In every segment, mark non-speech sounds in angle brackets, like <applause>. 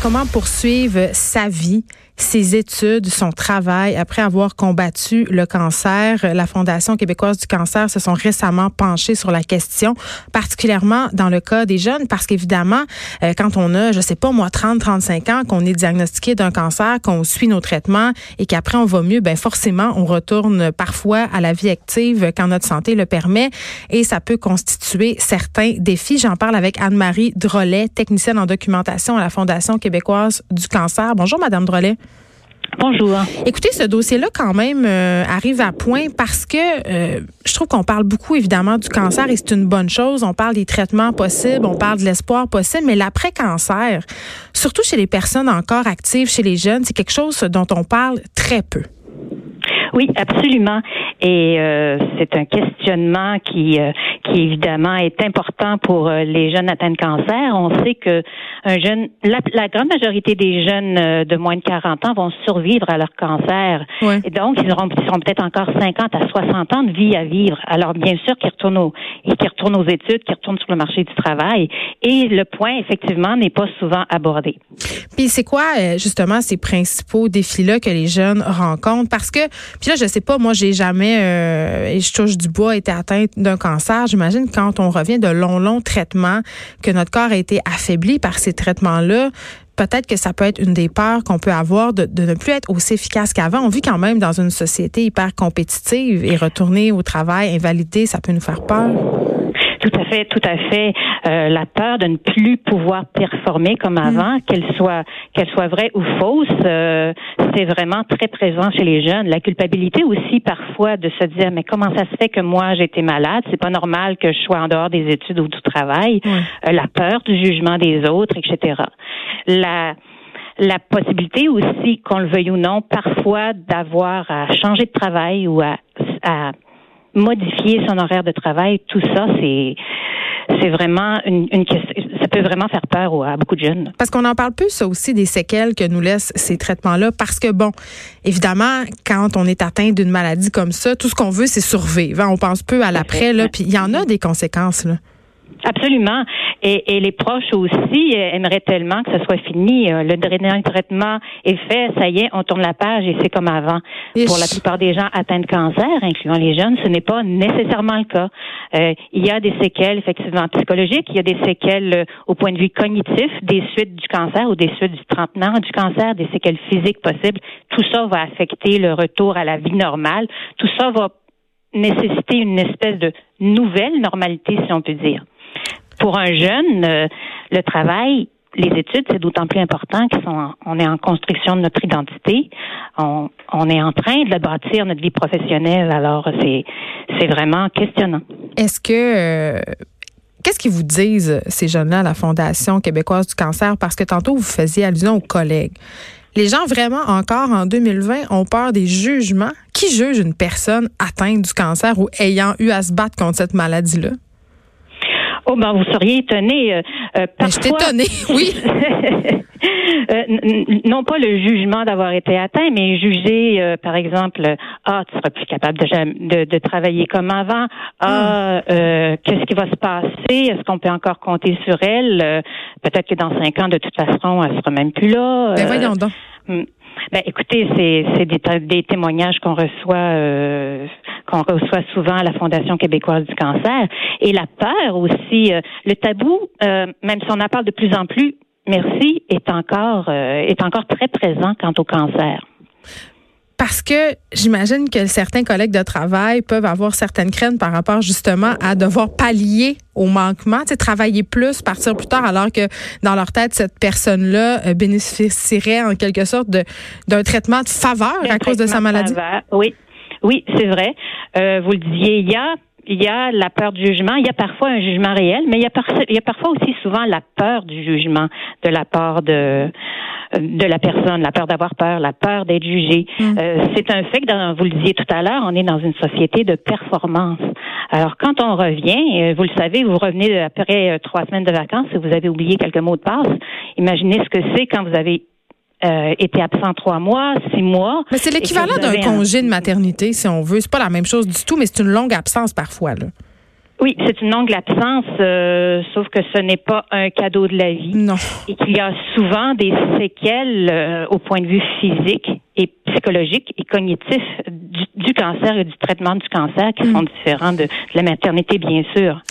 Comment poursuivre sa vie, ses études, son travail après avoir combattu le cancer? La Fondation québécoise du cancer se sont récemment penchés sur la question, particulièrement dans le cas des jeunes, parce qu'évidemment, euh, quand on a, je sais pas moi, 30, 35 ans, qu'on est diagnostiqué d'un cancer, qu'on suit nos traitements et qu'après on va mieux, ben forcément, on retourne parfois à la vie active quand notre santé le permet et ça peut constituer certains défis. J'en parle avec Anne-Marie Drolet, technicienne en documentation à la Fondation québécoise du cancer. Bonjour, Madame Drolet. Bonjour. Écoutez, ce dossier-là, quand même, euh, arrive à point parce que euh, je trouve qu'on parle beaucoup, évidemment, du cancer et c'est une bonne chose. On parle des traitements possibles, on parle de l'espoir possible, mais l'après-cancer, surtout chez les personnes encore actives, chez les jeunes, c'est quelque chose dont on parle très peu. Oui, absolument. Et euh, c'est un questionnement qui, euh, qui évidemment est important pour euh, les jeunes atteints de cancer. On sait que un jeune, la, la grande majorité des jeunes euh, de moins de 40 ans vont survivre à leur cancer. Ouais. Et donc, ils auront, ils seront peut-être encore 50 à 60 ans de vie à vivre. Alors, bien sûr, qu'ils retournent, au, et qu'ils retournent aux études, qu'ils retournent sur le marché du travail. Et le point, effectivement, n'est pas souvent abordé. Puis c'est quoi, euh, justement, ces principaux défis-là que les jeunes rencontrent? Parce que, puis là, je sais pas, moi, j'ai jamais, euh, et je touche du bois, été atteinte d'un cancer. J'imagine quand on revient de longs, longs traitements, que notre corps a été affaibli par ces traitements-là, peut-être que ça peut être une des peurs qu'on peut avoir de, de ne plus être aussi efficace qu'avant. On vit quand même dans une société hyper compétitive et retourner au travail invalidé, ça peut nous faire peur. Fait, tout à fait. Euh, la peur de ne plus pouvoir performer comme avant, qu'elle soit qu'elle soit vraie ou fausse, euh, c'est vraiment très présent chez les jeunes. La culpabilité aussi parfois de se dire mais comment ça se fait que moi j'ai été malade, c'est pas normal que je sois en dehors des études ou du travail. Euh, la peur du jugement des autres, etc. La la possibilité aussi, qu'on le veuille ou non, parfois d'avoir à changer de travail ou à, à modifier son horaire de travail, tout ça, c'est c'est vraiment une, une question. Ça peut vraiment faire peur à beaucoup de jeunes. Parce qu'on en parle plus, ça aussi, des séquelles que nous laissent ces traitements-là. Parce que, bon, évidemment, quand on est atteint d'une maladie comme ça, tout ce qu'on veut, c'est survivre. hein. On pense peu à l'après, là. Puis il y en a des conséquences, là. Absolument. Et, et les proches aussi euh, aimeraient tellement que ce soit fini. Euh, Le dernier traitement est fait, ça y est, on tourne la page et c'est comme avant. Pour la plupart des gens atteints de cancer, incluant les jeunes, ce n'est pas nécessairement le cas. Euh, il y a des séquelles effectivement psychologiques, il y a des séquelles euh, au point de vue cognitif, des suites du cancer ou des suites du traitement du cancer, des séquelles physiques possibles. Tout ça va affecter le retour à la vie normale. Tout ça va nécessiter une espèce de nouvelle normalité, si on peut dire. Pour un jeune, euh, le travail, les études, c'est d'autant plus important qu'ils sont en- on est en construction de notre identité. On, on est en train de bâtir notre vie professionnelle. Alors, c'est, c'est vraiment questionnant. Est-ce que. euh, Qu'est-ce qu'ils vous disent, ces jeunes-là, à la Fondation québécoise du cancer? Parce que tantôt, vous faisiez allusion aux collègues. Les gens, vraiment, encore en 2020, ont peur des jugements. Qui juge une personne atteinte du cancer ou ayant eu à se battre contre cette maladie-là? Oh, ben, vous seriez étonné. Euh, euh, je suis parfois- étonnée, <laughs> oui. Euh, non pas le jugement d'avoir été atteint, mais juger, euh, par exemple, ah, tu seras plus capable de, de, de travailler comme avant. Ah, euh, qu'est-ce qui va se passer? Est-ce qu'on peut encore compter sur elle? Euh, Peut-être que dans cinq ans, de toute façon, elle sera même plus là. Ben voyons donc. Ben, écoutez, c'est des témoignages qu'on reçoit euh, qu'on reçoit souvent à la Fondation québécoise du cancer et la peur aussi, euh, le tabou, euh, même si on en parle de plus en plus, merci, est encore euh, est encore très présent quant au cancer. Parce que j'imagine que certains collègues de travail peuvent avoir certaines craintes par rapport justement à devoir pallier au manquement, tu sais, travailler plus, partir plus tard, alors que dans leur tête, cette personne-là euh, bénéficierait en quelque sorte d'un traitement de faveur à cause de sa maladie. Oui, oui, c'est vrai. Euh, vous le disiez, il y a il y a la peur du jugement, il y a parfois un jugement réel, mais il y a, il y a parfois aussi souvent la peur du jugement de la part de de la personne, la peur d'avoir peur, la peur d'être jugé. Mm. Euh, c'est un fait que, dans, vous le disiez tout à l'heure, on est dans une société de performance. Alors, quand on revient, euh, vous le savez, vous revenez après euh, trois semaines de vacances et vous avez oublié quelques mots de passe. Imaginez ce que c'est quand vous avez euh, été absent trois mois, six mois. Mais c'est l'équivalent d'un congé de maternité, si on veut. C'est pas la même chose du tout, mais c'est une longue absence parfois. Là. Oui, c'est une longue absence, euh, sauf que ce n'est pas un cadeau de la vie. Non. Et qu'il y a souvent des séquelles euh, au point de vue physique et psychologique et cognitif du, cancer et du traitement du cancer qui sont mm. différents de, la maternité, bien sûr.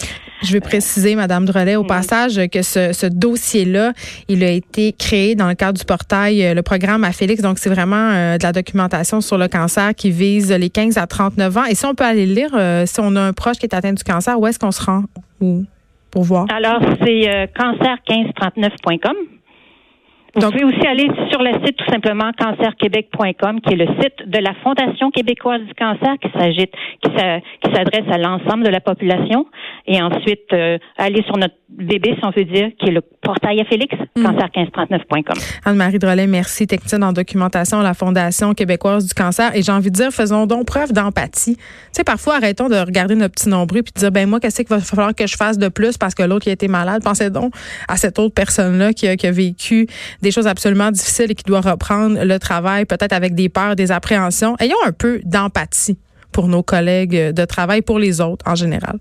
Je vais préciser, Madame Drolet, au passage, que ce, ce dossier-là, il a été créé dans le cadre du portail, euh, le programme à Félix. Donc, c'est vraiment euh, de la documentation sur le cancer qui vise les 15 à 39 ans. Et si on peut aller le lire, euh, si on a un proche qui est atteint du cancer, où est-ce qu'on se rend pour voir? Alors, c'est cancer1539.com. Vous pouvez aussi aller sur le site tout simplement cancerquebec.com, qui est le site de la Fondation québécoise du cancer qui s'agit, qui s'adresse à l'ensemble de la population. Et ensuite, euh, aller sur notre bébé, si on veut dire, qui est le portail à Félix, mm. cancer1539.com. Anne-Marie Drolet, merci, technicienne en documentation à la Fondation québécoise du cancer. Et j'ai envie de dire, faisons donc preuve d'empathie. Tu sais, parfois, arrêtons de regarder notre petit nombril puis de dire, ben moi, qu'est-ce qu'il va falloir que je fasse de plus parce que l'autre qui a été malade? Pensez donc à cette autre personne-là qui a, qui a vécu des choses absolument difficiles et qui doit reprendre le travail, peut-être avec des peurs, des appréhensions. Ayons un peu d'empathie pour nos collègues de travail, pour les autres en général.